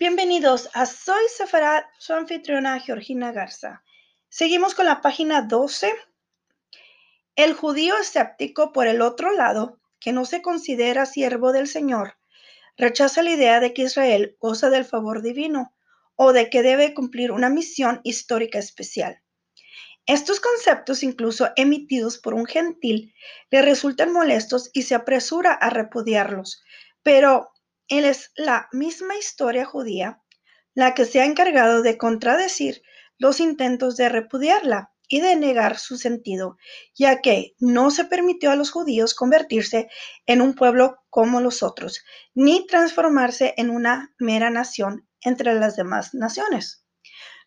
Bienvenidos a Soy Sefarat, su anfitriona Georgina Garza. Seguimos con la página 12. El judío escéptico, por el otro lado, que no se considera siervo del Señor, rechaza la idea de que Israel goza del favor divino o de que debe cumplir una misión histórica especial. Estos conceptos, incluso emitidos por un gentil, le resultan molestos y se apresura a repudiarlos, pero es la misma historia judía la que se ha encargado de contradecir los intentos de repudiarla y de negar su sentido, ya que no se permitió a los judíos convertirse en un pueblo como los otros, ni transformarse en una mera nación entre las demás naciones.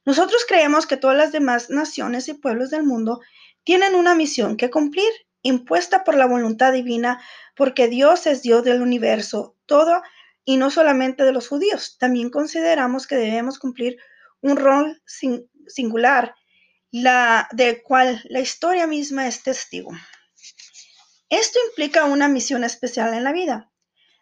Nosotros creemos que todas las demás naciones y pueblos del mundo tienen una misión que cumplir, impuesta por la voluntad divina, porque Dios es Dios del universo, todo y no solamente de los judíos. También consideramos que debemos cumplir un rol singular, la, del cual la historia misma es testigo. Esto implica una misión especial en la vida,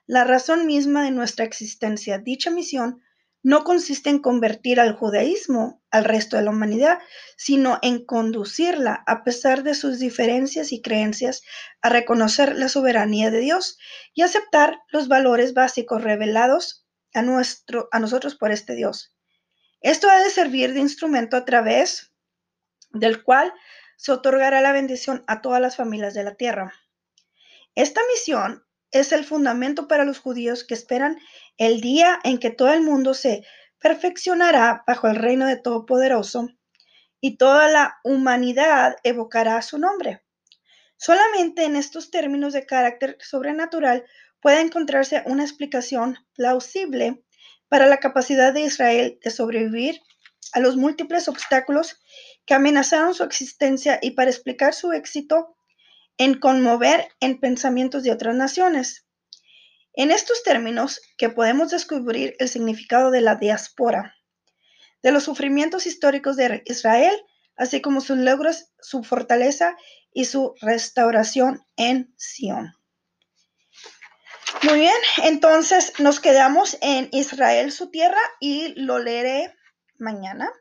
la razón misma de nuestra existencia. Dicha misión no consiste en convertir al judaísmo al resto de la humanidad, sino en conducirla, a pesar de sus diferencias y creencias, a reconocer la soberanía de Dios y aceptar los valores básicos revelados a, nuestro, a nosotros por este Dios. Esto ha de servir de instrumento a través del cual se otorgará la bendición a todas las familias de la tierra. Esta misión es el fundamento para los judíos que esperan el día en que todo el mundo se perfeccionará bajo el reino de Todopoderoso y toda la humanidad evocará su nombre. Solamente en estos términos de carácter sobrenatural puede encontrarse una explicación plausible para la capacidad de Israel de sobrevivir a los múltiples obstáculos que amenazaron su existencia y para explicar su éxito en conmover en pensamientos de otras naciones. En estos términos que podemos descubrir el significado de la diáspora, de los sufrimientos históricos de Israel, así como sus logros, su fortaleza y su restauración en Sion. Muy bien, entonces nos quedamos en Israel, su tierra, y lo leeré mañana.